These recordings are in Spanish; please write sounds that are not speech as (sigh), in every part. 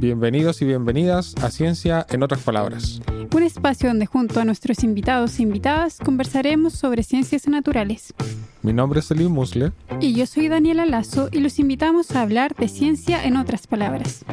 Bienvenidos y bienvenidas a Ciencia en otras palabras. Un espacio donde junto a nuestros invitados e invitadas conversaremos sobre ciencias naturales. Mi nombre es Selim Musle. Y yo soy Daniela Lazo y los invitamos a hablar de ciencia en otras palabras.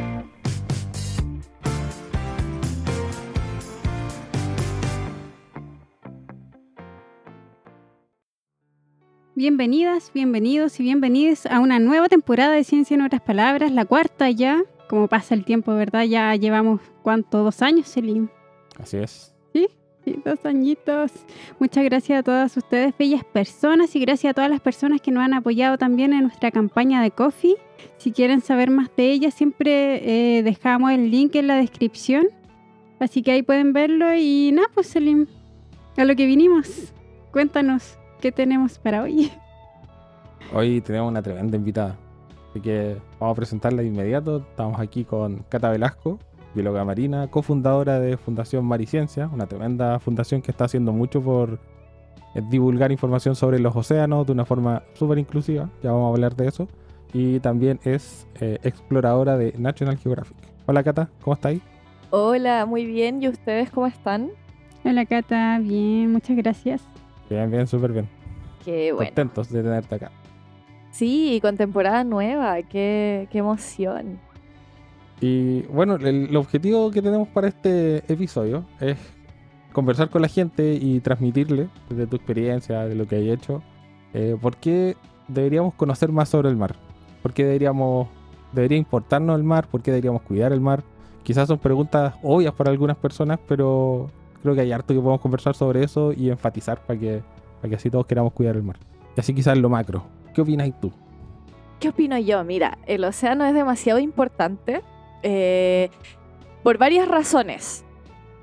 Bienvenidas, bienvenidos y bienvenidas a una nueva temporada de Ciencia en otras palabras, la cuarta ya, como pasa el tiempo, ¿verdad? Ya llevamos, ¿cuánto? ¿Dos años, Selim? Así es. Sí, sí, dos añitos. Muchas gracias a todas ustedes, bellas personas, y gracias a todas las personas que nos han apoyado también en nuestra campaña de Coffee. Si quieren saber más de ella, siempre eh, dejamos el link en la descripción. Así que ahí pueden verlo y nada, pues Selim, a lo que vinimos. Cuéntanos, ¿qué tenemos para hoy? Hoy tenemos una tremenda invitada. Así que vamos a presentarla de inmediato. Estamos aquí con Cata Velasco, bióloga marina, cofundadora de Fundación Mariciencia, una tremenda fundación que está haciendo mucho por eh, divulgar información sobre los océanos de una forma súper inclusiva. Ya vamos a hablar de eso. Y también es eh, exploradora de National Geographic. Hola Cata, ¿cómo estáis? Hola, muy bien. ¿Y ustedes cómo están? Hola Cata, bien, muchas gracias. Bien, bien, súper bien. Qué bueno. Contentos de tenerte acá. Sí, con temporada nueva, qué, qué emoción. Y bueno, el, objetivo que tenemos para este episodio es conversar con la gente y transmitirle de tu experiencia, de lo que hay hecho, eh, por qué deberíamos conocer más sobre el mar, por qué deberíamos, debería importarnos el mar, por qué deberíamos cuidar el mar. Quizás son preguntas obvias para algunas personas, pero creo que hay harto que podemos conversar sobre eso y enfatizar para que, para que así todos queramos cuidar el mar. Y así quizás lo macro. ¿Qué opinas tú? ¿Qué opino yo? Mira, el océano es demasiado importante eh, por varias razones.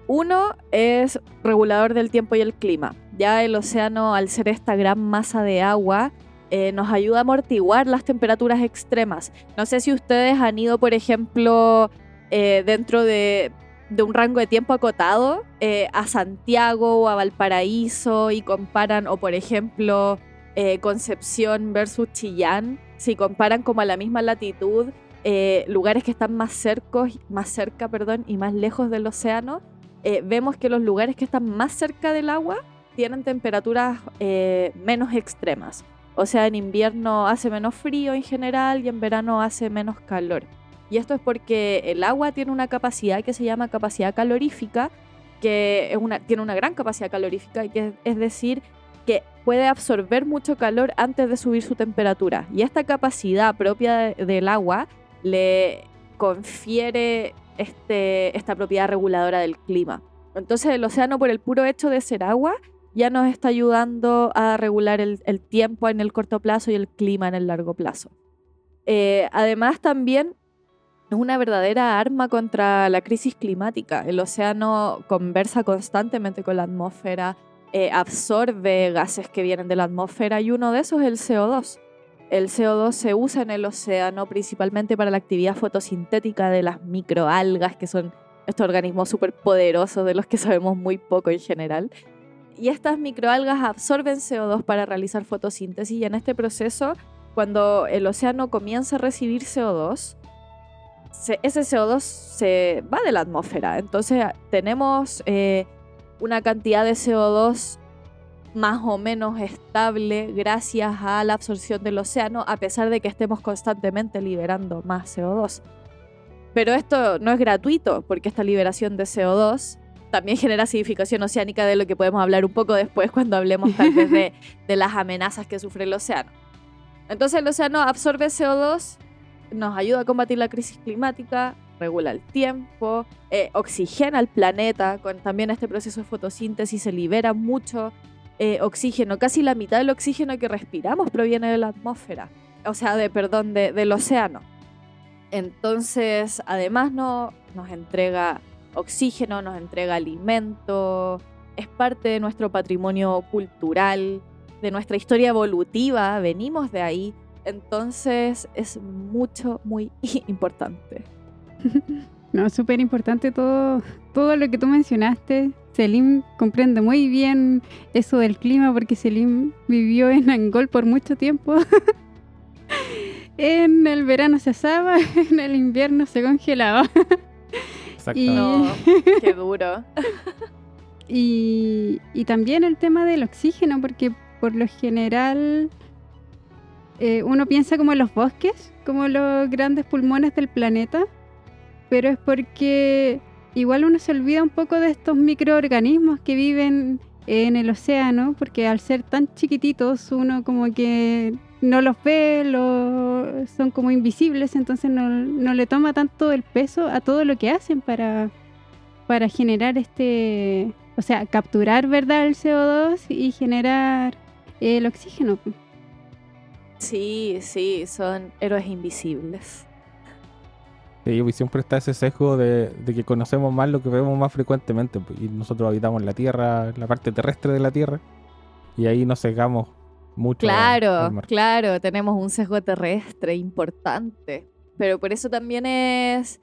Uno es regulador del tiempo y el clima. Ya el océano, al ser esta gran masa de agua, eh, nos ayuda a amortiguar las temperaturas extremas. No sé si ustedes han ido, por ejemplo, eh, dentro de, un rango de tiempo acotado a Santiago o a Valparaíso y comparan, o por ejemplo, eh, Concepción versus Chillán, si comparan como a la misma latitud, eh, lugares que están más, cercos, más cerca perdón, y más lejos del océano, eh, vemos que los lugares que están más cerca del agua tienen temperaturas menos extremas. O sea, en invierno hace menos frío en general y en verano hace menos calor. Y esto es porque el agua tiene una capacidad que se llama capacidad calorífica, que tiene una gran capacidad calorífica, y que es decir, que puede absorber mucho calor antes de subir su temperatura. Y esta capacidad propia de- del agua le confiere este, esta propiedad reguladora del clima. Entonces el océano, por el puro hecho de ser agua, ya nos está ayudando a regular el, el tiempo en el corto plazo y el clima en el largo plazo. Eh, además, también es una verdadera arma contra la crisis climática. El océano conversa constantemente con la atmósfera, eh, absorbe gases que vienen de la atmósfera y uno de esos es el CO2. El CO2 se usa en el océano principalmente para la actividad fotosintética de las microalgas, que son estos organismos súper poderosos de los que sabemos muy poco en general. Y estas microalgas absorben CO2 para realizar fotosíntesis y en este proceso, cuando el océano comienza a recibir CO2, se- ese CO2 se va de la atmósfera. Entonces tenemos eh, una cantidad de CO2 más o menos estable gracias a la absorción del océano, a pesar de que estemos constantemente liberando más CO2. Pero esto no es gratuito, porque esta liberación de CO2 también genera acidificación oceánica, de lo que podemos hablar un poco después cuando hablemos tal vez de, (laughs) de las amenazas que sufre el océano. Entonces el océano absorbe CO2, nos ayuda a combatir la crisis climática, regula el tiempo, eh, oxigena el planeta, con también este proceso de fotosíntesis se libera mucho eh, oxígeno, casi la mitad del oxígeno que respiramos proviene de la atmósfera, o sea, de, perdón, de- del océano. Entonces, además no, nos entrega oxígeno, nos entrega alimento, es parte de nuestro patrimonio cultural, de nuestra historia evolutiva, venimos de ahí, entonces es mucho, muy (laughs) importante. (laughs) No, súper importante todo, todo lo que tú mencionaste. Selim comprende muy bien eso del clima porque Selim vivió en Angol por mucho tiempo. (laughs) en el verano se asaba, en el invierno se congelaba. No, qué duro. Y, y también el tema del oxígeno, porque por lo general eh, uno piensa como en los bosques, como los grandes pulmones del planeta, pero es porque igual uno se olvida un poco de estos microorganismos que viven en el océano, porque al ser tan chiquititos uno como que no los ve, lo- son como invisibles, entonces no, no le toma tanto el peso a todo lo que hacen para, para generar este, o sea, capturar, ¿verdad?, el CO2 y generar el oxígeno. Sí, sí, son héroes invisibles. Sí, pues siempre está ese sesgo de, de que conocemos más lo que vemos más frecuentemente. pues, Y nosotros habitamos la Tierra, la parte terrestre de la Tierra. Y ahí nos sesgamos mucho. Claro, claro, tenemos un sesgo terrestre importante, pero por eso también es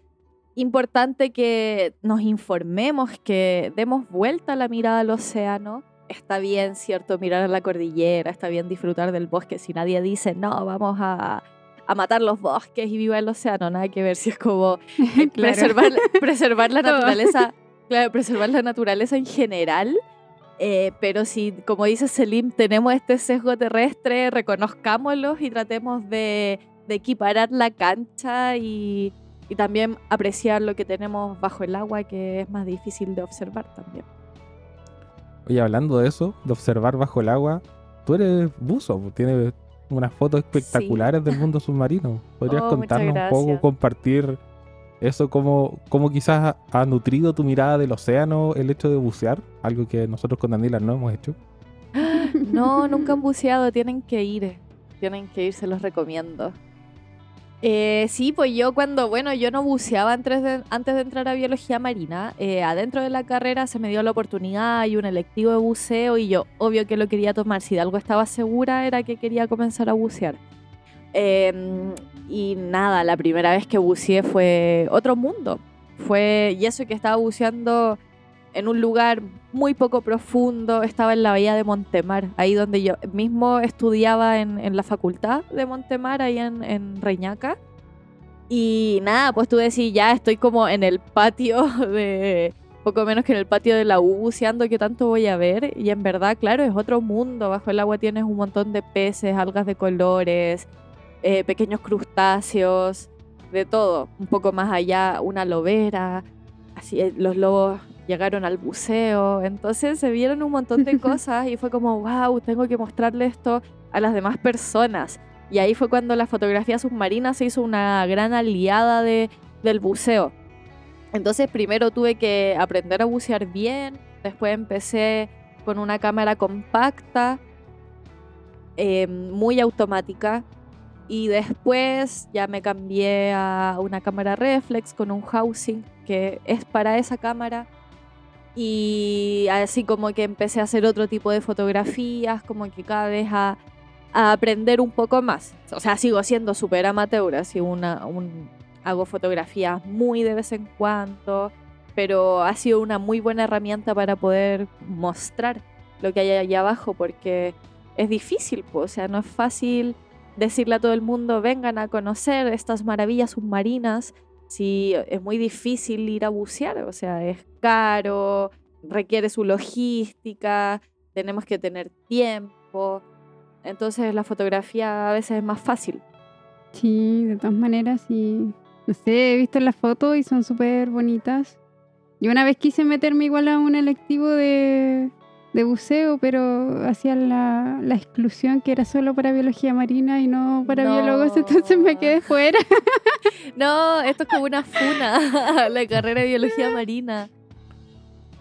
importante que nos informemos, que demos vuelta la mirada al océano. Está bien, cierto, mirar a la cordillera, está bien disfrutar del bosque. Si nadie dice, no, vamos a, a matar los bosques y viva el océano, nada que ver si es como (laughs) Claro. preservar, preservar la (laughs) naturaleza, claro, preservar la naturaleza en general. eh, pero si, como dice Selim, tenemos este sesgo terrestre, reconozcámoslos y tratemos de, de equiparar la cancha y, y también apreciar lo que tenemos bajo el agua, que es más difícil de observar también. Oye, hablando de eso, de observar bajo el agua, tú eres buzo, pues, tienes unas fotos espectaculares del mundo submarino. ¿Podrías Oh, contarnos un poco, compartir eso, cómo, cómo quizás ha nutrido tu mirada del océano el hecho de bucear? Algo que nosotros con Daniela no hemos hecho. (gasps) No, nunca han buceado, tienen que ir. Tienen que ir, se los recomiendo. Eh, sí, pues yo cuando, bueno, yo no buceaba antes de, entrar a biología marina. eh, adentro de la carrera se me dio la oportunidad y un electivo de buceo y yo, obvio que lo quería tomar. Si de algo estaba segura era que quería comenzar a bucear. Eh, y nada, la primera vez que buceé fue otro mundo. Fue, y eso que estaba buceando en un lugar muy poco profundo, estaba en la bahía de Montemar, ahí donde yo mismo estudiaba en, la facultad de Montemar, ahí en, Reñaca. Y nada, pues tú decís, ya estoy como en el patio (laughs) de, poco menos que en el patio de la U buceando, ¿qué tanto voy a ver? Y en verdad, claro, es otro mundo, bajo el agua tienes un montón de peces, algas de colores, eh, pequeños crustáceos, de todo, un poco más allá, una lobera, así eh, los lobos llegaron al buceo, entonces se vieron un montón de (laughs) cosas y fue como, wow, tengo que mostrarle esto a las demás personas. Y ahí fue cuando la fotografía submarina se hizo una gran aliada de, del buceo. Entonces primero tuve que aprender a bucear bien, después empecé con una cámara compacta, eh, muy automática, y después ya me cambié a una cámara reflex con un housing que es para esa cámara. Y así como que empecé a hacer otro tipo de fotografías, como que cada vez a, aprender un poco más. O sea, sigo siendo súper amateur, así una, un, hago fotografías muy de vez en cuando, pero ha sido una muy buena herramienta para poder mostrar lo que hay allá abajo, porque es difícil, pues, o sea, no es fácil decirle a todo el mundo, vengan a conocer estas maravillas submarinas, si es muy difícil ir a bucear, o sea, es caro, requiere su logística, tenemos que tener tiempo, entonces la fotografía a veces es más fácil. Sí, de todas maneras, sí. No sé, he visto las fotos y son súper bonitas. Yo una vez quise meterme igual a un electivo de, de buceo, pero hacía la, la exclusión que era solo para biología marina y no para No. biólogos, entonces me quedé fuera. (laughs) No, esto es como una funa, (laughs) la carrera de biología marina.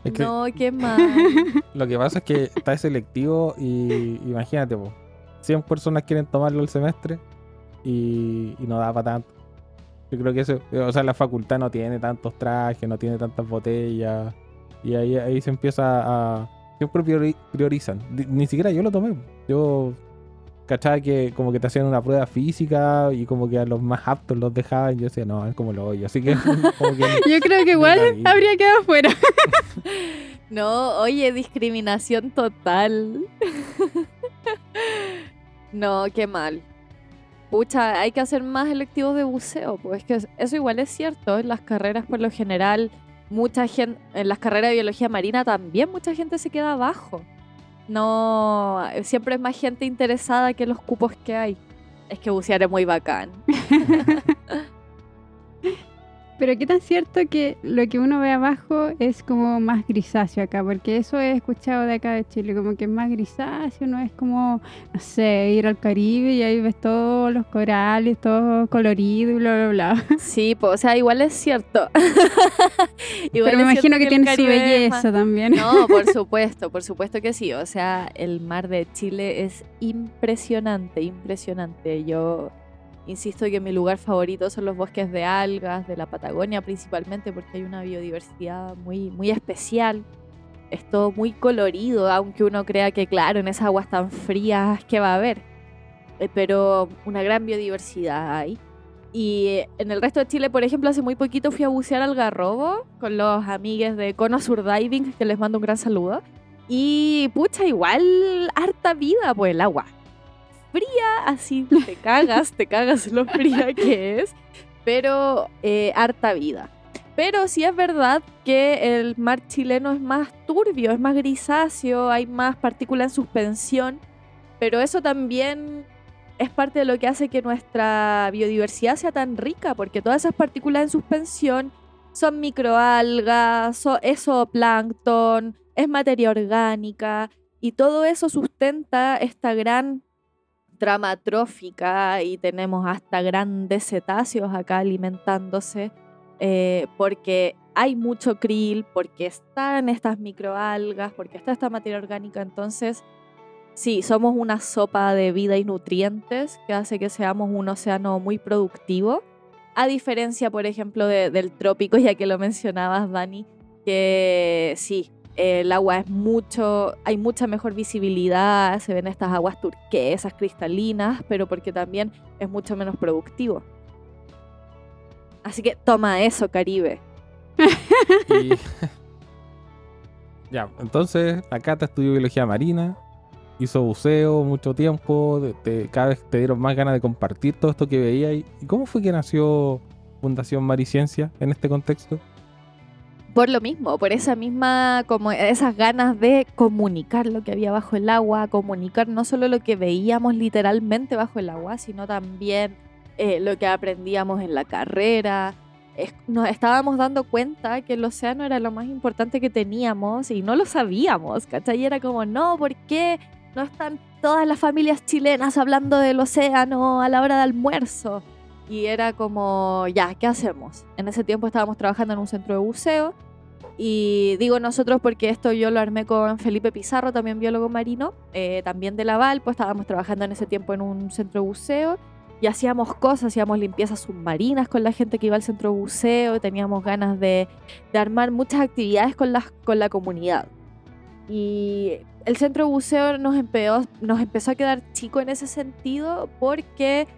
Es que No, qué mal. (laughs) lo que pasa es que está selectivo y imagínate, po, 100 personas quieren tomarlo el semestre y, y no da para tanto. Yo creo que eso, o sea, la facultad no tiene tantos trajes, no tiene tantas botellas y ahí, ahí se empieza a... Siempre priori- priorizan. Ni, siquiera yo lo tomé. Yo cachaba que como que te hacían una prueba física y como que a los más aptos los dejaban. Yo decía, no, es como lo hoy. Así que (laughs) como que Yo creo que igual habría quedado fuera. (laughs) No, oye, discriminación total. no, qué mal. Pucha, hay que hacer más electivos de buceo, pues que eso igual es cierto. En las carreras, por lo general, mucha gente, en las carreras de biología marina también mucha gente se queda abajo. No, siempre es más gente interesada que los cupos que hay. Es que bucear es muy bacán. (laughs) Pero qué tan cierto que lo que uno ve abajo es como más grisáceo acá, porque eso he escuchado de acá de Chile, como que es más grisáceo, no es como, no sé, ir al Caribe y ahí ves todos los corales, todo colorido y bla, bla, bla. (laughs) Sí, pues, o sea, igual es cierto. (laughs) Pero me imagino que, tiene su belleza también. No, por (laughs) supuesto, por supuesto que sí. O sea, el mar de Chile es impresionante, impresionante. Yo Insisto que mi lugar favorito son los bosques de algas, de la Patagonia principalmente, porque hay una biodiversidad muy, muy especial. Es todo muy colorido, aunque uno crea que, claro, en esas aguas tan frías, ¿qué va a haber? Eh, pero una gran biodiversidad hay. Y en el resto de Chile, por ejemplo, hace muy poquito fui a bucear al Garrobo con los amigues de Cono Sur Diving, que les mando un gran saludo. Y pucha, igual harta vida, pues el agua fría, así te cagas, te cagas lo fría que es, pero eh, harta vida. Pero sí es verdad que el mar chileno es más turbio, es más grisáceo, hay más partículas en suspensión, pero eso también es parte de lo que hace que nuestra biodiversidad sea tan rica, porque todas esas partículas en suspensión son microalgas, es zooplancton, es materia orgánica, y todo eso sustenta esta gran trama trófica y tenemos hasta grandes cetáceos acá alimentándose eh, porque hay mucho krill, porque están estas microalgas, porque está esta materia orgánica. Entonces, sí, somos una sopa de vida y nutrientes que hace que seamos un océano muy productivo. A diferencia, por ejemplo, del trópico, ya que lo mencionabas, Dani, que sí, el agua es mucho, hay mucha mejor visibilidad, se ven estas aguas turquesas, cristalinas, pero porque también es mucho menos productivo. Así que toma eso, Caribe. (laughs) (laughs) ya, entonces acá te estudió biología marina, hizo buceo mucho tiempo, cada vez te dieron más ganas de compartir todo esto que veía. ¿Y cómo fue que nació Fundación Mariciencia en este contexto? Por lo mismo, por esa misma, como esas ganas de comunicar lo que había bajo el agua, comunicar no solo lo que veíamos literalmente bajo el agua, sino también eh, lo que aprendíamos en la carrera. nos estábamos dando cuenta que el océano era lo más importante que teníamos y no lo sabíamos, ¿cachai? Y era como, no, ¿por qué no están todas las familias chilenas hablando del océano a la hora de almuerzo? Y era como, ya, ¿qué hacemos? En ese tiempo estábamos trabajando en un centro de buceo y digo nosotros porque esto yo lo armé con Felipe Pizarro, también biólogo marino, eh, también de Laval, pues estábamos trabajando en ese tiempo en un centro de buceo y hacíamos cosas, hacíamos limpiezas submarinas con la gente que iba al centro de buceo, teníamos ganas de, de armar muchas actividades con la, con la comunidad. Y el centro de buceo nos, nos empezó a quedar chico en ese sentido porque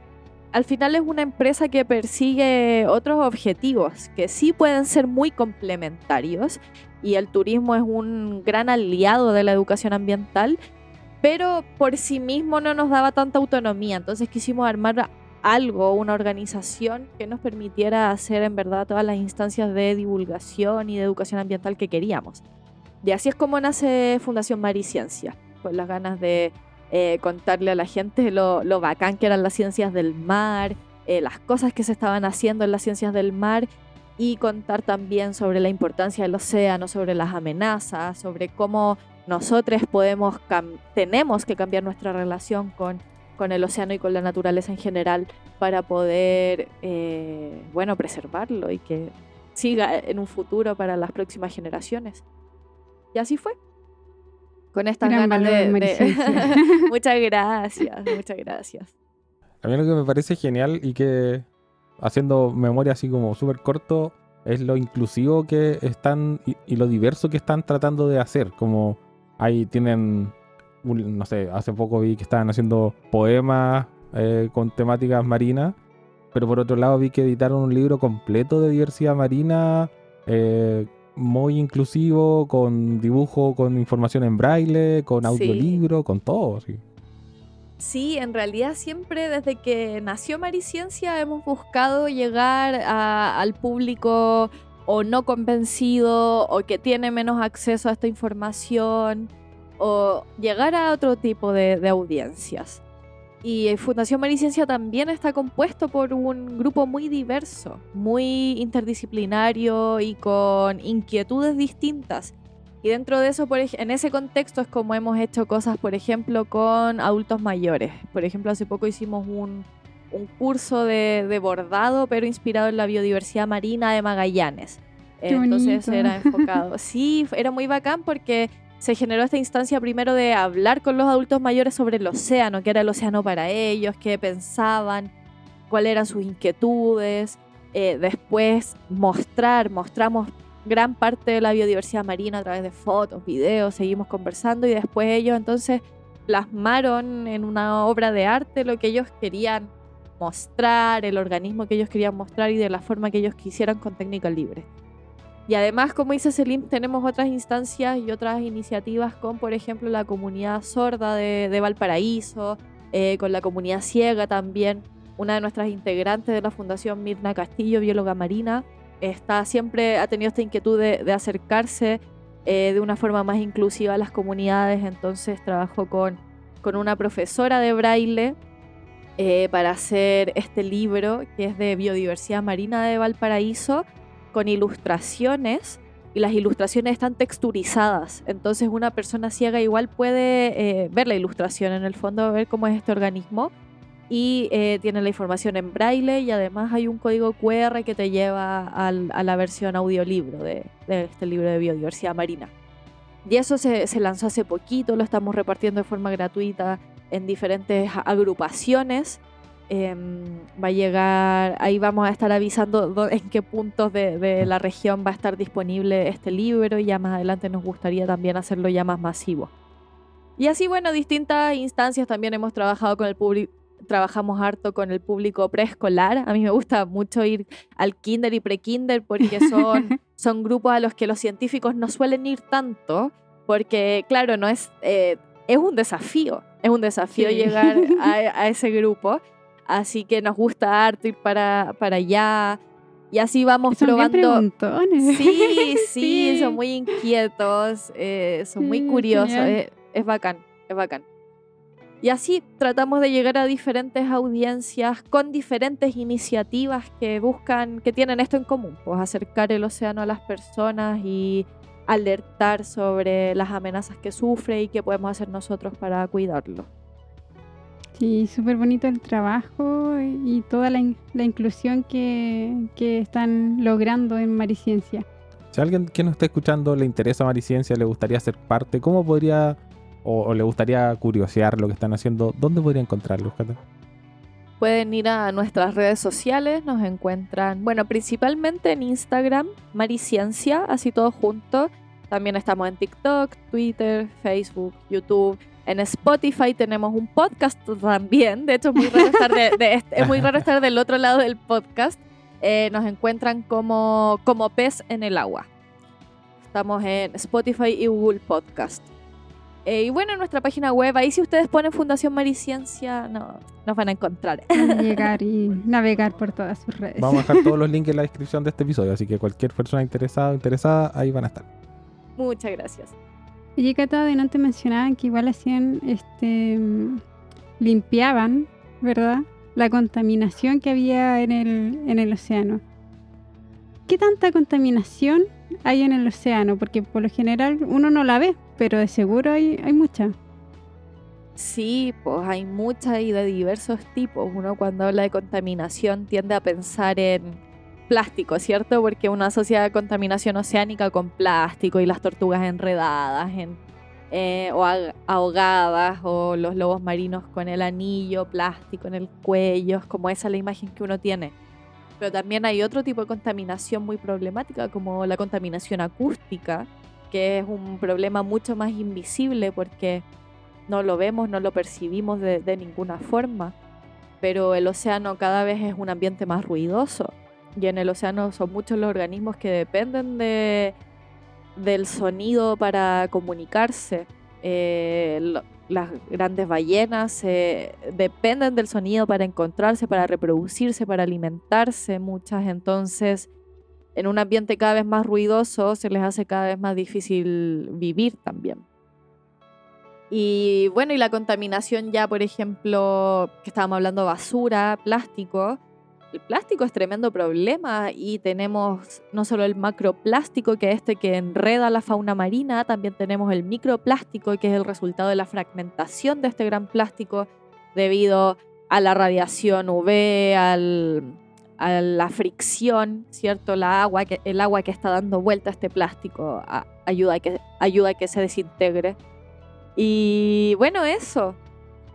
al final es una empresa que persigue otros objetivos que sí pueden ser muy complementarios y el turismo es un gran aliado de la educación ambiental, pero por sí mismo no nos daba tanta autonomía, entonces quisimos armar algo, una organización que nos permitiera hacer en verdad todas las instancias de divulgación y de educación ambiental que queríamos. Y así es como nace Fundación Mariciencia, con las ganas de eh, contarle a la gente lo, lo, bacán que eran las ciencias del mar, eh, las cosas que se estaban haciendo en las ciencias del mar y contar también sobre la importancia del océano, sobre las amenazas, sobre cómo nosotros podemos tenemos que cambiar nuestra relación con, con el océano y con la naturaleza en general para poder eh, bueno preservarlo y que siga en un futuro para las próximas generaciones. Y así fue con estas ganas de, (laughs) (laughs) muchas gracias, muchas gracias. A mí lo que me parece genial y que haciendo memoria así como súper corto es lo inclusivo que están y, lo diverso que están tratando de hacer. Como ahí tienen, no sé, hace poco vi que estaban haciendo poemas eh, con temáticas marinas, pero por otro lado vi que editaron un libro completo de diversidad marina. Eh, muy inclusivo, con dibujo, con información en braille, con Sí. audiolibro, con todo. sí. Sí, en realidad siempre desde que nació Mariciencia hemos buscado llegar a- al público o no convencido o que tiene menos acceso a esta información o llegar a otro tipo de, de audiencias. Y eh, Fundación Mariciencia también está compuesto por un grupo muy diverso, muy interdisciplinario y con inquietudes distintas. Y dentro de eso, por en ese contexto es como hemos hecho cosas, por ejemplo, con adultos mayores. Por ejemplo, hace poco hicimos un, un curso de, de bordado, pero inspirado en la biodiversidad marina de Magallanes. Qué Entonces bonito. era (laughs) enfocado. Sí, era muy bacán porque se generó esta instancia primero de hablar con los adultos mayores sobre el océano, qué era el océano para ellos, qué pensaban, cuáles eran sus inquietudes. Eh, después mostrar, mostramos gran parte de la biodiversidad marina a través de fotos, videos, seguimos conversando y después ellos entonces plasmaron en una obra de arte lo que ellos querían mostrar, el organismo que ellos querían mostrar y de la forma que ellos quisieran con técnica libre. Y además, como dice Selim, tenemos otras instancias y otras iniciativas con, por ejemplo, la comunidad sorda de, de Valparaíso, eh, con la comunidad ciega también. Una de nuestras integrantes de la Fundación Mirna Castillo, bióloga marina, está siempre ha tenido esta inquietud de, de acercarse eh, de una forma más inclusiva a las comunidades. Entonces trabajó con, con una profesora de braille eh, para hacer este libro que es de biodiversidad marina de Valparaíso con ilustraciones y las ilustraciones están texturizadas. Entonces una persona ciega igual puede eh, ver la ilustración en el fondo, ver cómo es este organismo y eh, tiene la información en braille y además hay un código QR que te lleva a la versión audiolibro de, este libro de biodiversidad marina. Y eso se, se lanzó hace poquito, lo estamos repartiendo de forma gratuita en diferentes agrupaciones. Em, va a llegar, ahí vamos a estar avisando dó- en qué puntos de, de la región va a estar disponible este libro y ya más adelante nos gustaría también hacerlo ya más masivo. Y así, bueno, distintas instancias también hemos trabajado con el público, trabajamos harto con el público preescolar. A mí me gusta mucho ir al kinder y prekinder porque (laughs) son, son grupos a los que los científicos no suelen ir tanto porque, claro, no es, eh, es un desafío, es un desafío Sí. llegar a, (laughs) a ese grupo. Así que nos gusta harto ir para, para allá. Y así vamos Son bien probando. preguntones. Sí, (laughs) sí, Sí. son muy inquietos, eh, son muy curiosos, genial. eh, es bacán, es bacán. Y así tratamos de llegar a diferentes audiencias con diferentes iniciativas que buscan, que tienen esto en común, pues acercar el océano a las personas y alertar sobre las amenazas que sufre y qué podemos hacer nosotros para cuidarlo. Sí, súper bonito el trabajo y toda la, in- la inclusión que, que están logrando en Mariciencia. Si a alguien que nos está escuchando le interesa Mariciencia, le gustaría ser parte, ¿cómo podría o, o le gustaría curiosear lo que están haciendo? ¿Dónde podría encontrarlos, Cata? Pueden ir a nuestras redes sociales, nos encuentran, bueno, principalmente en Instagram, Mariciencia, así todo junto. También estamos en TikTok, Twitter, Facebook, YouTube. En Spotify tenemos un podcast también. De hecho, es muy raro estar, de- de este- es muy raro estar del otro lado del podcast. Eh, nos encuentran como, como pez en el agua. Estamos en Spotify y Google Podcast. Eh, y bueno, en nuestra página web, ahí si ustedes ponen Fundación Mariciencia, no, nos van a encontrar. (laughs) Llegar y navegar por todas sus redes. Vamos a dejar todos los links en la (laughs) descripción de este episodio, así que cualquier persona interesada o interesada, ahí van a estar. Muchas gracias. Oye, Cata, te mencionaban que igual hacían, este, limpiaban, ¿verdad? La contaminación que había en el, en el océano. ¿Qué tanta contaminación hay en el océano? Porque por lo general uno no la ve, pero de seguro hay, hay mucha. Sí, pues hay muchas y de diversos tipos. Uno cuando habla de contaminación tiende a pensar en plástico, ¿cierto? Porque uno asocia contaminación oceánica con plástico y las tortugas enredadas en, eh, o ahogadas o los lobos marinos con el anillo plástico en el cuello. Es como esa la imagen que uno tiene. Pero también hay otro tipo de contaminación muy problemática como la contaminación acústica, que es un problema mucho más invisible porque no lo vemos, no lo percibimos de, de ninguna forma, pero el océano cada vez es un ambiente más ruidoso y en el océano son muchos los organismos que dependen de, del sonido para comunicarse. Eh, las grandes ballenas eh, dependen del sonido para encontrarse, para reproducirse, para alimentarse. Muchas entonces, en un ambiente cada vez más ruidoso, se les hace cada vez más difícil vivir también. Y bueno, y la contaminación ya, por ejemplo, que estábamos hablando basura, plástico. El plástico es tremendo problema y tenemos no solo el macroplástico, que es este que enreda la fauna marina, también tenemos el microplástico, que es el resultado de la fragmentación de este gran plástico debido a la radiación UV, a la fricción, ¿cierto? La agua el agua que está dando vuelta a este plástico ayuda, a que, se desintegre. Y bueno, eso,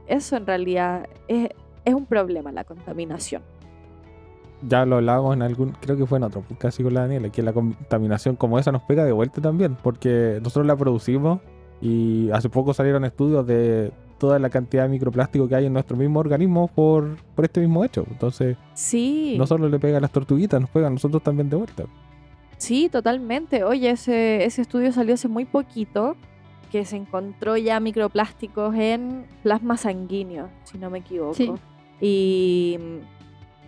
eso en realidad es un problema, la contaminación. Ya lo hablábamos en algún, creo que fue en otro podcast así con la Daniela, que la contaminación como esa nos pega de vuelta también, porque nosotros la producimos y hace poco salieron estudios de toda la cantidad de microplástico que hay en nuestro mismo organismo por, por este mismo hecho. Entonces, Sí. no solo le pega a las tortuguitas, nos pega a nosotros también de vuelta. Sí, totalmente. Oye, ese, ese estudio salió hace muy poquito, que se encontró ya microplásticos en plasma sanguíneo, si no me equivoco. Sí. Y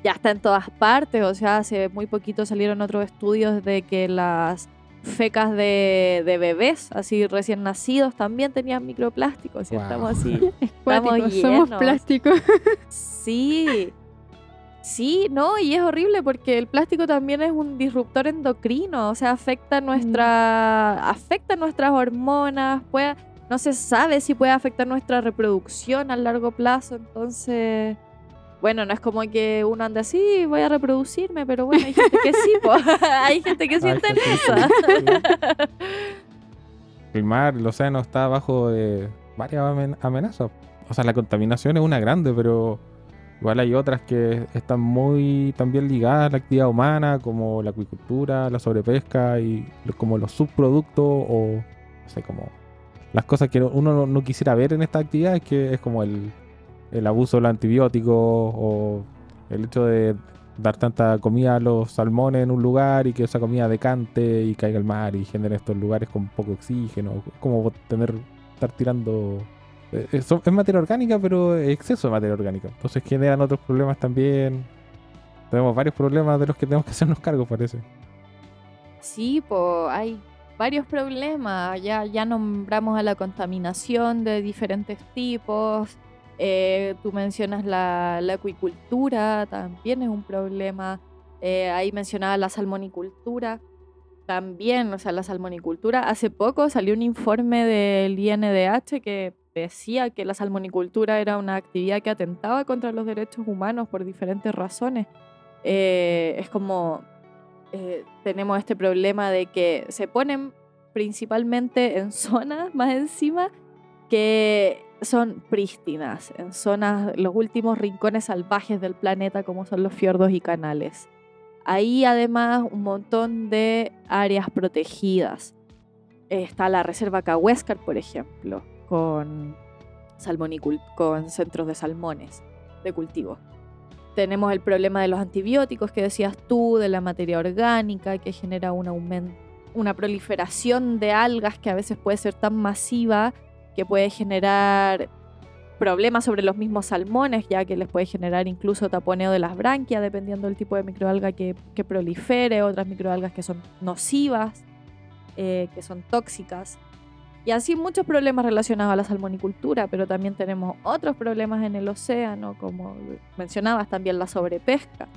ya está en todas partes, o sea, hace muy poquito salieron otros estudios de que las fecas de, de bebés, así recién nacidos, también tenían microplásticos, y Wow. estamos así. (laughs) Estamos somos llenos. plásticos. Sí. Sí, no, y es horrible porque el plástico también es un disruptor endocrino, o sea, afecta nuestra afecta nuestras hormonas, puede no se sabe si puede afectar nuestra reproducción a largo plazo, entonces bueno, no es como que uno ande así, voy a reproducirme, pero bueno, hay gente que sí, po. (laughs) hay gente que sí está en sí. (laughs) El mar, el océano está bajo de varias amen- amenazas. O sea, la contaminación es una grande, pero igual hay otras que están muy también ligadas a la actividad humana, como la acuicultura, la sobrepesca y como los subproductos o, no sé, como las cosas que uno no, no quisiera ver en esta actividad, es que es como el, el abuso de los antibióticos o el hecho de dar tanta comida a los salmones en un lugar y que esa comida decante y caiga al mar y genere estos lugares con poco oxígeno, como tener estar tirando eh, eh, son- es materia orgánica, pero exceso de materia orgánica. Entonces generan otros problemas también. Tenemos varios problemas de los que tenemos que hacernos cargo, parece. Sí, pues hay varios problemas. Ya, ya nombramos a la contaminación de diferentes tipos. Eh, tú mencionas la, la acuicultura, también es un problema. Eh, ahí mencionaba la salmonicultura, también, o sea, la salmonicultura. Hace poco salió un informe del INDH que decía que la salmonicultura era una actividad que atentaba contra los derechos humanos por diferentes razones. Eh, es como eh, tenemos este problema de que se ponen principalmente en (laughs) zonas más encima que son prístinas, en zonas, los últimos rincones salvajes del planeta como son los fiordos y canales. Ahí además un montón de áreas protegidas. Está la Reserva Cahuéscar, por ejemplo, con, con centros de salmones de cultivo tenemos el problema de los antibióticos que decías tú, de la materia orgánica que genera un una proliferación de algas que a veces puede ser tan masiva que puede generar problemas sobre los mismos salmones, ya que les puede generar incluso taponeo de las branquias, dependiendo del tipo de microalga que, que prolifere, otras microalgas que son nocivas, eh, que son tóxicas. Y así muchos problemas relacionados a la salmonicultura, pero también tenemos otros problemas en el océano, como mencionabas también la sobrepesca.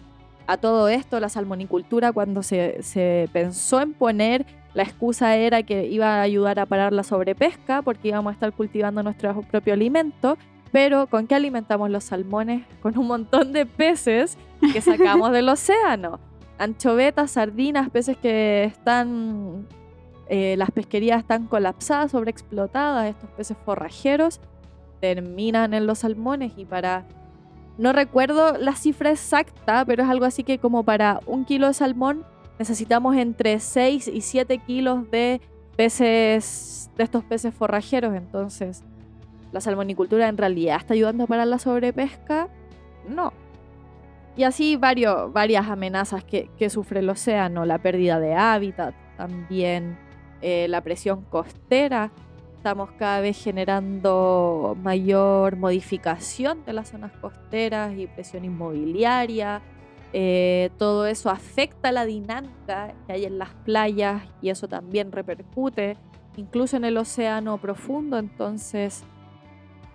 A todo esto, la salmonicultura, cuando se, se pensó en poner, la excusa era que iba a ayudar a parar la sobrepesca, porque íbamos a estar cultivando nuestro propio alimento. Pero, ¿con qué alimentamos los salmones? Con un montón de peces que (laughs) sacamos del océano. Anchovetas, sardinas, peces que están eh, las pesquerías están colapsadas, sobreexplotadas, estos peces forrajeros terminan en los salmones y para... No recuerdo la cifra exacta, pero es algo así que como para un kilo de salmón necesitamos entre 6 y 7 kilos de peces, de estos peces forrajeros. Entonces, ¿la salmonicultura en realidad está ayudando para la sobrepesca? No. Y así varios, varias amenazas que, que sufre el océano, la pérdida de hábitat también, eh, la presión costera. Estamos cada vez generando mayor modificación de las zonas costeras y presión inmobiliaria. Eh, todo eso afecta la dinámica que hay en las playas y eso también repercute incluso en el océano profundo. Entonces,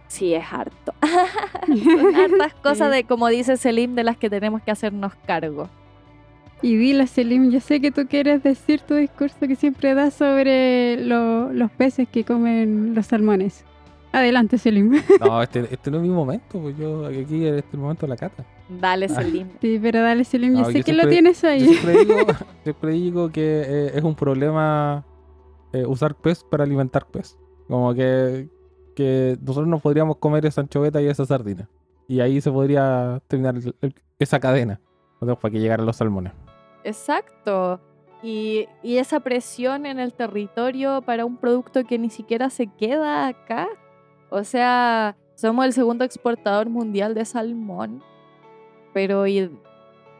sí, es harto. (laughs) Son hartas (laughs) cosas de, como dice Selim, de las que tenemos que hacernos cargo. Y dile, Selim, yo sé que tú quieres decir tu discurso que siempre das sobre lo- los peces que comen los salmones. Adelante, Selim. No, este, este no es mi momento, pues yo aquí este es el momento de la cata. Dale, Ah. Selim. (laughs) Sí, pero dale, Selim, yo No, sé yo que lo tienes Yo ahí. siempre digo, (laughs) siempre digo que eh, es un problema eh, usar pez para alimentar pez. Como que, que nosotros no podríamos comer esa anchoveta y esa sardina. Y ahí se podría terminar el- el- esa cadena para que llegaran los salmones. Exacto. Y, y esa presión en el territorio para un producto que ni siquiera se queda acá. O sea, somos el segundo exportador mundial de salmón. Pero y-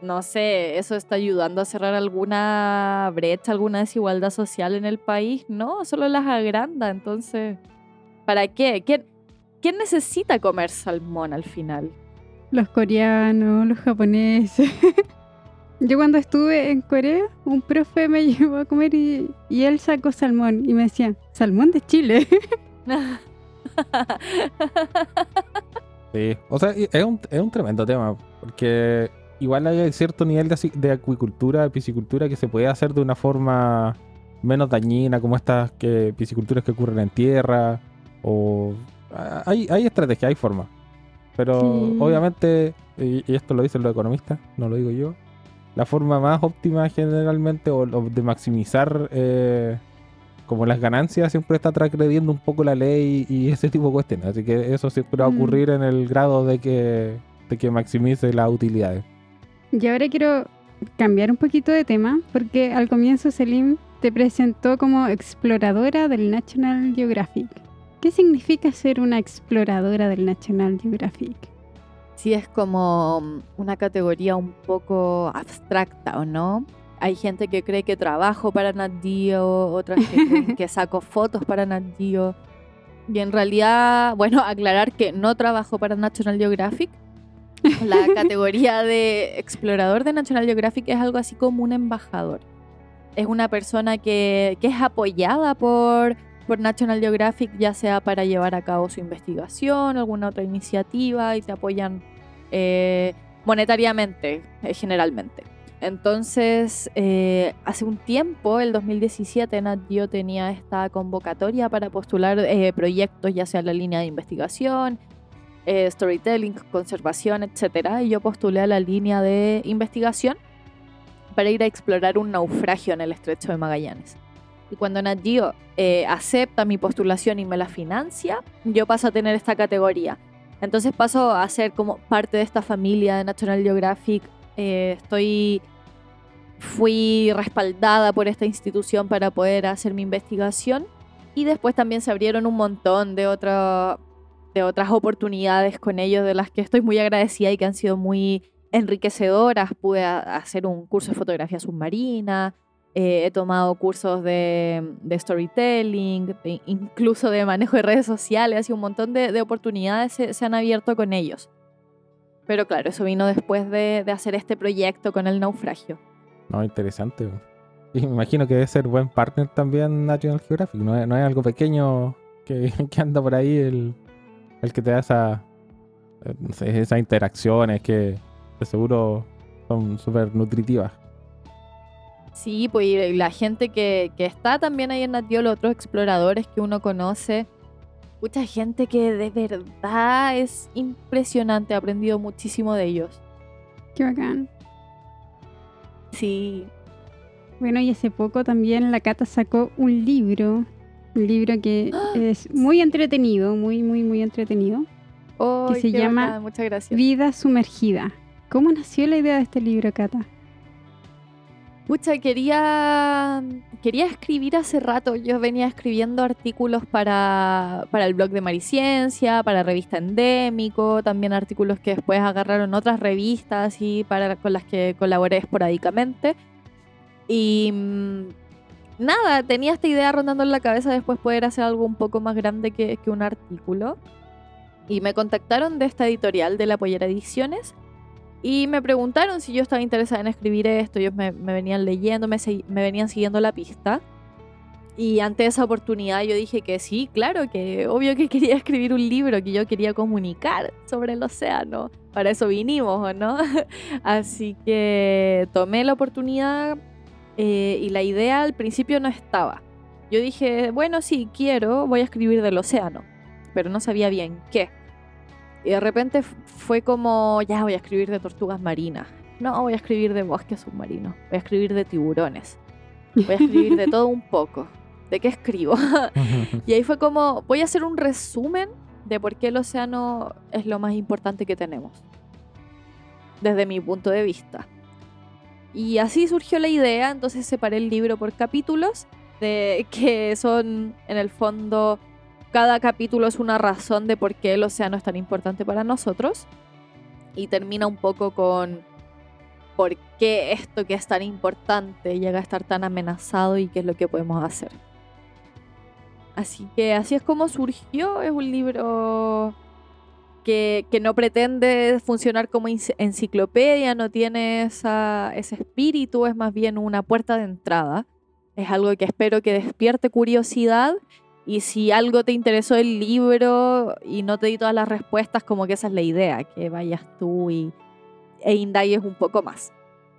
no sé, ¿eso está ayudando a cerrar alguna brecha, alguna desigualdad social en el país? No, solo las agranda. Entonces, ¿para qué? ¿Quién, quién necesita comer salmón al final? Los coreanos, los japoneses. (laughs) Yo cuando estuve en Corea, un profe me (laughs) llevó a comer y, y él sacó salmón y me decía, salmón de Chile. (laughs) Sí. O sea, es un, es un tremendo tema, porque igual hay cierto nivel de, de acuicultura, de piscicultura que se puede hacer de una forma menos dañina, como estas que, pisciculturas que ocurren en tierra, o... Hay, hay estrategias, hay formas. Pero Sí. obviamente, y, y esto lo dicen los economistas, no lo digo yo, la forma más óptima generalmente, o, o de maximizar eh, como las ganancias, siempre está transgrediendo un poco la ley y ese tipo de cuestiones. Así que eso siempre va a Mm. ocurrir en el grado de que, de que maximice las utilidades. Y ahora quiero cambiar un poquito de tema, porque al comienzo Selim te presentó como exploradora del National Geographic. ¿Qué significa ser una exploradora del National Geographic? Sí, es como mm, una categoría un poco abstracta, ¿o no? Hay gente que cree que trabajo para Nat Geo, otras que creen (laughs) que saco fotos para Nat Geo. Y en realidad, bueno, aclarar que no trabajo para National Geographic. La (laughs) categoría de explorador de National Geographic es algo así como un embajador. Es una persona que, que es apoyada por, por National Geographic, ya sea para llevar a cabo su investigación, alguna otra iniciativa, y te apoyan eh, monetariamente, eh, generalmente. Entonces, eh, hace un tiempo, el 2017, Nat Geo tenía esta convocatoria para postular eh, proyectos, ya sea la línea de investigación, eh, storytelling, conservación, etc. Y yo postulé a la línea de investigación para ir a explorar un naufragio en el estrecho de Magallanes. Y cuando Nat Geo acepta mi postulación y me la financia, yo paso a tener esta categoría. Entonces paso a ser como parte de esta familia de National Geographic. Eh, estoy fui respaldada por esta institución para poder hacer mi investigación y después también se abrieron un montón de, de otras oportunidades con ellos de las que estoy muy agradecida y que han sido muy enriquecedoras. Pude hacer un curso de fotografía submarina, eh, he tomado cursos de, storytelling, incluso de manejo de redes sociales, así un montón de, de oportunidades se han abierto con ellos. Pero claro, eso vino después de, de hacer este proyecto con el naufragio. No, interesante. Y me imagino que debe ser buen partner también National Geographic. No es, no es algo pequeño que, (laughs) que anda por ahí el, el que te da esa, eh, esas interacciones que de seguro son súper nutritivas. Sí, pues y la gente que, que está también ahí en los otros exploradores que uno conoce, mucha gente que de verdad es impresionante, he aprendido muchísimo de ellos. Qué bacán. Sí, Bueno, y hace poco también la Cata sacó un libro, un libro que (gasps) es muy entretenido, muy, muy, muy entretenido. Oh, se qué llama bacán, muchas gracias. Vida sumergida. ¿Cómo nació la idea de este libro, Cata? Pucha, quería, quería escribir hace rato. Yo venía escribiendo artículos para, para el blog de Mariciencia, para Revista Endémico, también artículos que después agarraron otras revistas y para, con las que colaboré esporádicamente. Y mm, nada, tenía esta idea rondando en la cabeza después poder hacer algo un poco más grande que, que un artículo. Y me contactaron de esta editorial de la Pollera Ediciones y me preguntaron si yo estaba interesada en escribir esto. Ellos me, me venían leyendo, me, me venían siguiendo la pista. Y ante esa oportunidad yo dije que sí, claro, que obvio que (laughs) quería escribir un libro, que yo quería comunicar sobre el océano. Para eso vinimos, ¿o no? (laughs) Así que tomé la oportunidad eh, y la idea al principio no estaba. Yo dije, bueno, sí, quiero, voy a escribir del océano, pero no sabía bien qué. Y de repente fue como, ya voy a escribir de tortugas marinas. No, voy a escribir de bosques submarinos. Voy a escribir de tiburones. Voy a escribir de todo un poco. ¿De qué escribo? (laughs) (laughs) y ahí fue como, voy a hacer un resumen de por qué el océano es lo más importante que tenemos. Desde mi punto de vista. Y así surgió la idea, entonces separé el libro por capítulos, de (laughs) que son en el fondo cada capítulo es una razón de por qué el océano es tan importante para nosotros. Y termina un poco con por qué esto que es tan importante llega a estar tan amenazado y qué es lo que podemos hacer. Así que así es como surgió. Es un libro que, que no pretende funcionar como enci- enciclopedia, no tiene ese espíritu, es más bien una puerta de entrada. Es algo que espero que despierte curiosidad y si algo te interesó el libro y no te di todas las respuestas, como que esa es la idea, que vayas tú y, e indagues un poco más.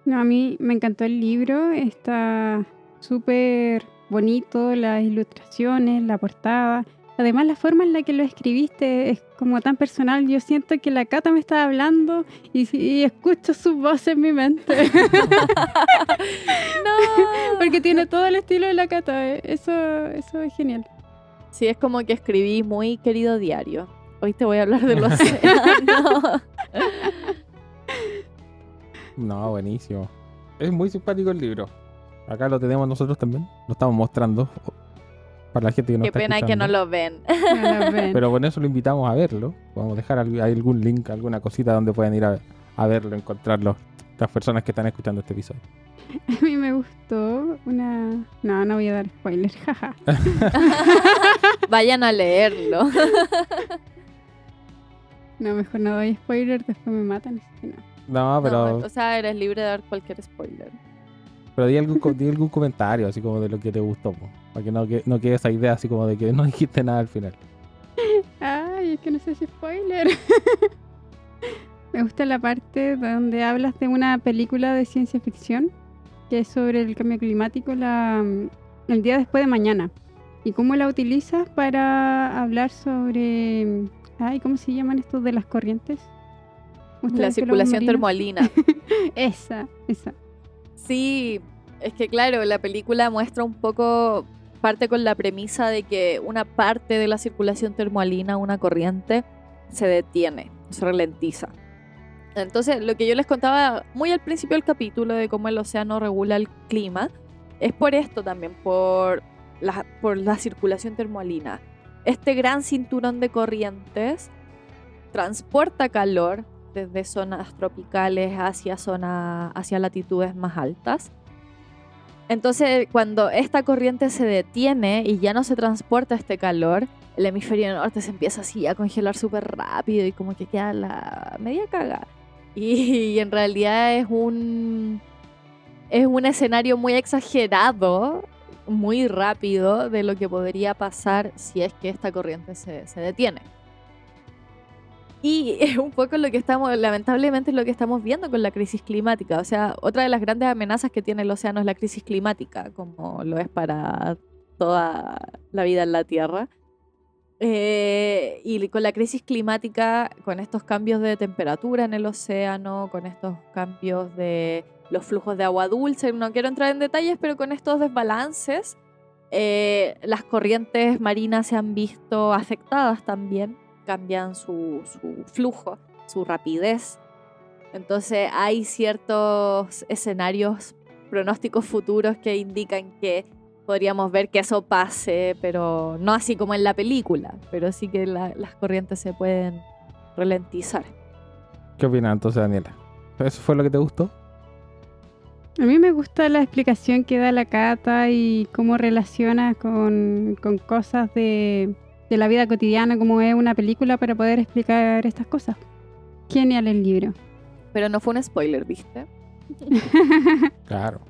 No, a mí me encantó el libro, está súper bonito, las ilustraciones, la portada. Además, la forma en la que lo escribiste es como tan personal. Yo siento que la Cata me está hablando y, y escucho su voz en mi mente. (laughs) (laughs) No. Porque tiene todo el estilo de la Cata. eh, Eso, eso es genial. Sí, es como que escribí muy querido diario. Hoy te voy a hablar del océano. (laughs) (laughs) no, buenísimo. Es muy simpático el libro. Acá lo tenemos nosotros también. Lo estamos mostrando para la gente que no Qué está pena que no escuchando. lo ven. (laughs) No lo ven. Pero con eso lo invitamos a verlo. Vamos a dejar algún link, alguna cosita donde puedan ir a, a verlo, encontrarlo. Las personas que están escuchando este episodio. A mí me gustó una... No, no voy a dar spoiler, jaja. Vayan a leerlo. (laughs) No, mejor no doy spoiler, después me matan. así que no. No, pero, No, o sea, eres libre de dar cualquier spoiler. pero di, algún, di algún comentario así como de lo que te gustó. po, para que no, que no quede esa idea así como de que no (laughs) dijiste nada al final. (laughs) Ay, es que no sé si spoiler. Me gusta la parte donde hablas de una película de ciencia ficción que es sobre el cambio climático, la, el día después de mañana. Y cómo la utilizas para hablar sobre. Ay, ¿cómo se llaman estos de las corrientes? La circulación termolina. (laughs) Esa, esa. Sí, es que claro, la película muestra un poco, parte con la premisa de que una parte de la circulación termoalina, una corriente, se detiene, se ralentiza. Entonces, lo que yo les contaba muy al principio del capítulo de cómo el océano regula el clima, es por esto también, por la, por la circulación termoalina. Este gran cinturón de corrientes transporta calor desde zonas tropicales hacia, zona, hacia latitudes más altas. Entonces, cuando esta corriente se detiene y ya no se transporta este calor, el hemisferio norte se empieza así a congelar súper rápido y como que queda la media caga. Y, en realidad es un, es un escenario muy exagerado, muy rápido de lo que podría pasar si es que esta corriente se, se detiene. Y (laughs) es un poco lo que estamos, lamentablemente es lo que estamos viendo con la crisis climática. O sea, otra de las grandes amenazas que tiene el océano es la crisis climática, como lo es para toda la vida en la Tierra. Eh, y con la crisis climática, con estos cambios de temperatura en el océano, con estos cambios de los flujos de agua dulce, no quiero entrar en detalles, pero con estos desbalances, eh, las corrientes marinas se han visto afectadas también cambian su, su flujo, su rapidez. Entonces hay ciertos escenarios, pronósticos futuros que indican que podríamos ver que eso pase, pero no así como en la película, pero sí que la- las corrientes se pueden ralentizar. ¿Qué opinas entonces, Daniela? ¿Eso fue lo que te gustó? A mí me gusta la explicación que da la Cata y cómo relaciona con, con cosas de, de la vida cotidiana, como es una película, para poder explicar estas cosas. Genial el libro. Pero no fue un spoiler, ¿viste? (laughs) Claro.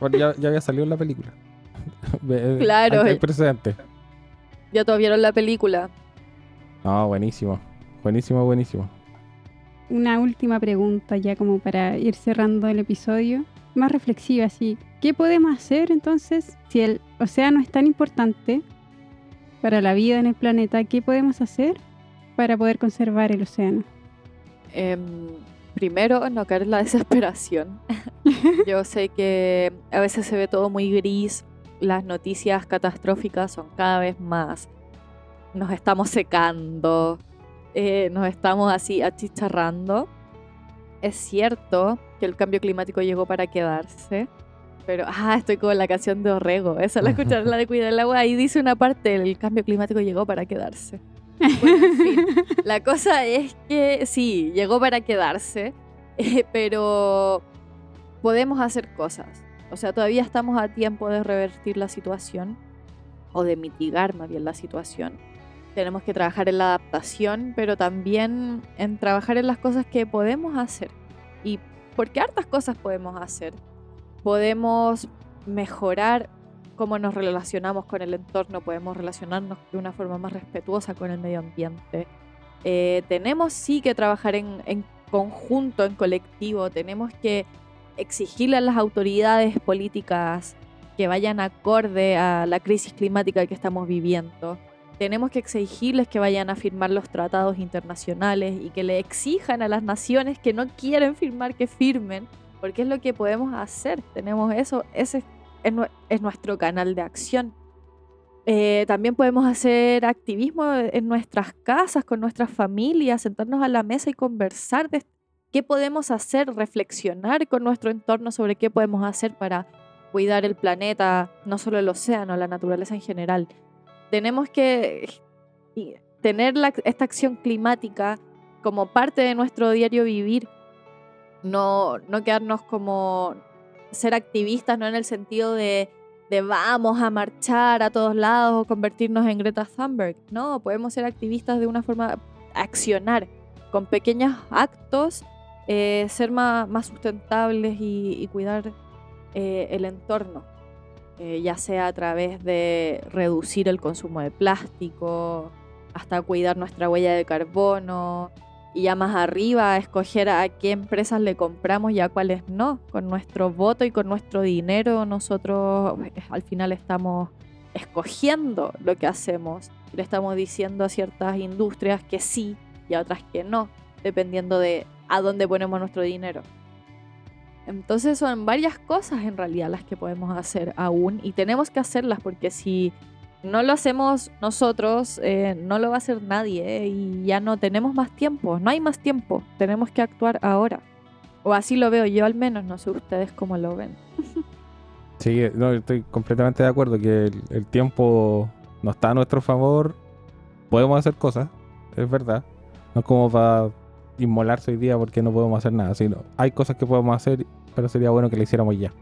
Bueno, ya, ya había salido en la película. (laughs) Ve- Claro. Precedente. Ya todos vieron la película. No, buenísimo. Buenísimo, buenísimo. Una última pregunta ya como para ir cerrando el episodio. Más reflexiva, así. ¿Qué podemos hacer entonces si el océano es tan importante para la vida en el planeta? ¿Qué podemos hacer para poder conservar el océano? Em, primero, no caer en la (laughs) desesperación. (laughs) Yo sé que a veces se ve todo muy gris, las noticias catastróficas son cada vez más. Nos estamos secando, eh, nos estamos así achicharrando. Es cierto que el cambio climático llegó para quedarse, pero ah, estoy con la canción de Orrego. Esa la escucharon, la de Cuidar el agua. Ahí dice una parte: el cambio climático llegó para quedarse. Bueno, en fin, (laughs) la cosa es que sí, llegó para quedarse, eh, pero podemos hacer cosas. O sea, todavía estamos a tiempo de revertir la situación o de mitigar más bien la situación. Tenemos que trabajar en la adaptación, pero también en trabajar en las cosas que podemos hacer. Y porque hartas cosas podemos hacer. Podemos mejorar cómo nos relacionamos con el entorno, podemos relacionarnos de una forma más respetuosa con el medio ambiente. Eh, tenemos sí que trabajar en, en conjunto, en colectivo, tenemos que exigirle a las autoridades políticas que vayan acorde a la crisis climática que estamos viviendo. Tenemos que exigirles que vayan a firmar los tratados internacionales y que le exijan a las naciones que no quieren firmar que firmen, porque es lo que podemos hacer. Tenemos eso, ese es, es nuestro canal de acción. Eh, también podemos hacer activismo en nuestras casas, con nuestras familias, sentarnos a la mesa y conversar de qué podemos hacer, reflexionar con nuestro entorno sobre qué podemos hacer para cuidar el planeta, no solo el océano, la naturaleza en general. Tenemos que y, tener la- esta acción climática como parte de nuestro diario vivir, no, no quedarnos como ser activistas, no en el sentido de, de vamos a marchar a todos lados o convertirnos en Greta Thunberg. No, podemos ser activistas de una forma, accionar con pequeños actos, eh, ser más, más sustentables y, cuidar eh, el entorno, eh, ya sea a través de reducir el consumo de plástico, hasta cuidar nuestra huella de carbono, y ya más arriba escoger a qué empresas le compramos y a cuáles no. Con nuestro voto y con nuestro dinero nosotros al final estamos escogiendo lo que hacemos. Le estamos diciendo a ciertas industrias que sí y a otras que no, dependiendo de a dónde ponemos nuestro dinero. Entonces son varias cosas en realidad las que podemos hacer aún y tenemos que hacerlas porque si no lo hacemos nosotros, eh, no lo va a hacer nadie eh, y ya no tenemos más tiempo, no hay más tiempo, tenemos que actuar ahora. O así lo veo yo al menos, no sé ustedes cómo lo ven. (laughs) Sí, no, estoy completamente de acuerdo que el, tiempo no está a nuestro favor. Podemos hacer cosas, es verdad. No es como para inmolarse hoy día porque no podemos hacer nada. Sino hay cosas que podemos hacer, pero sería bueno que lo hiciéramos ya.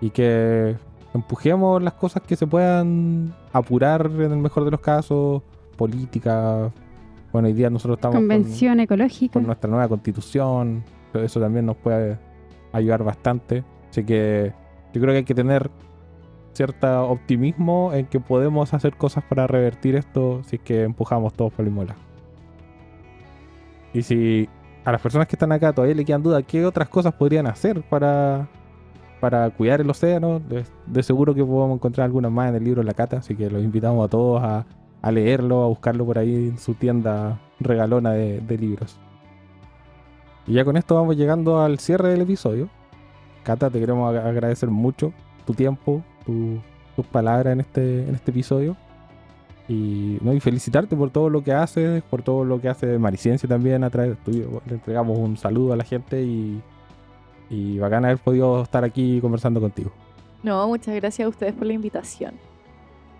Y que empujemos las cosas que se puedan apurar en el mejor de los casos, política. Bueno, hoy día nosotros estamos con- Convención ecológica. con nuestra nueva constitución. pero Eso también nos puede ayudar bastante. Así que yo creo que hay que tener cierto optimismo en que podemos hacer cosas para revertir esto si es que empujamos todos por el mismo lado. Y si a las personas que están acá todavía le quedan dudas, ¿qué otras cosas podrían hacer para, para cuidar el océano? De, seguro que podemos encontrar algunas más en el libro La Cata, así que los invitamos a todos a, leerlo, a buscarlo por ahí en su tienda regalona de, libros. Y ya con esto vamos llegando al cierre del episodio. Cata, te queremos ag- agradecer mucho tu tiempo, tu- tus palabras en este, en este episodio. Y, ¿no? y felicitarte por todo lo que haces, por todo lo que hace Mariciencia también a través tuyo. Le entregamos un saludo a la gente y, y bacán haber podido estar aquí conversando contigo. No, muchas gracias a ustedes por la invitación.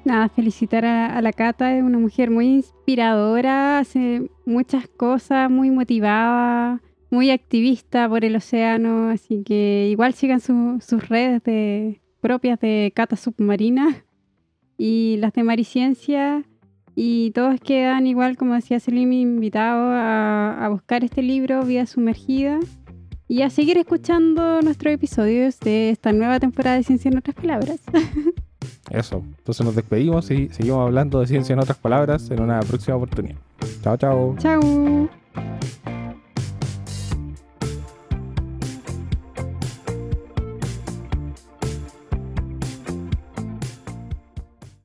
Nada, felicitar a, a la Cata, es una mujer muy inspiradora, hace muchas cosas, muy motivada, muy activista por el océano, así que igual sigan su- sus redes de, propias de cata submarina y las de Mariciencia. Y todos quedan igual, como decía Selim, invitados a, a buscar este libro, Vida Sumergida, y a seguir escuchando nuestros episodios de esta nueva temporada de Ciencia en otras palabras. (laughs) Eso. Entonces nos despedimos y seguimos hablando de ciencia en otras palabras en una próxima oportunidad. Chao, chao. Chao.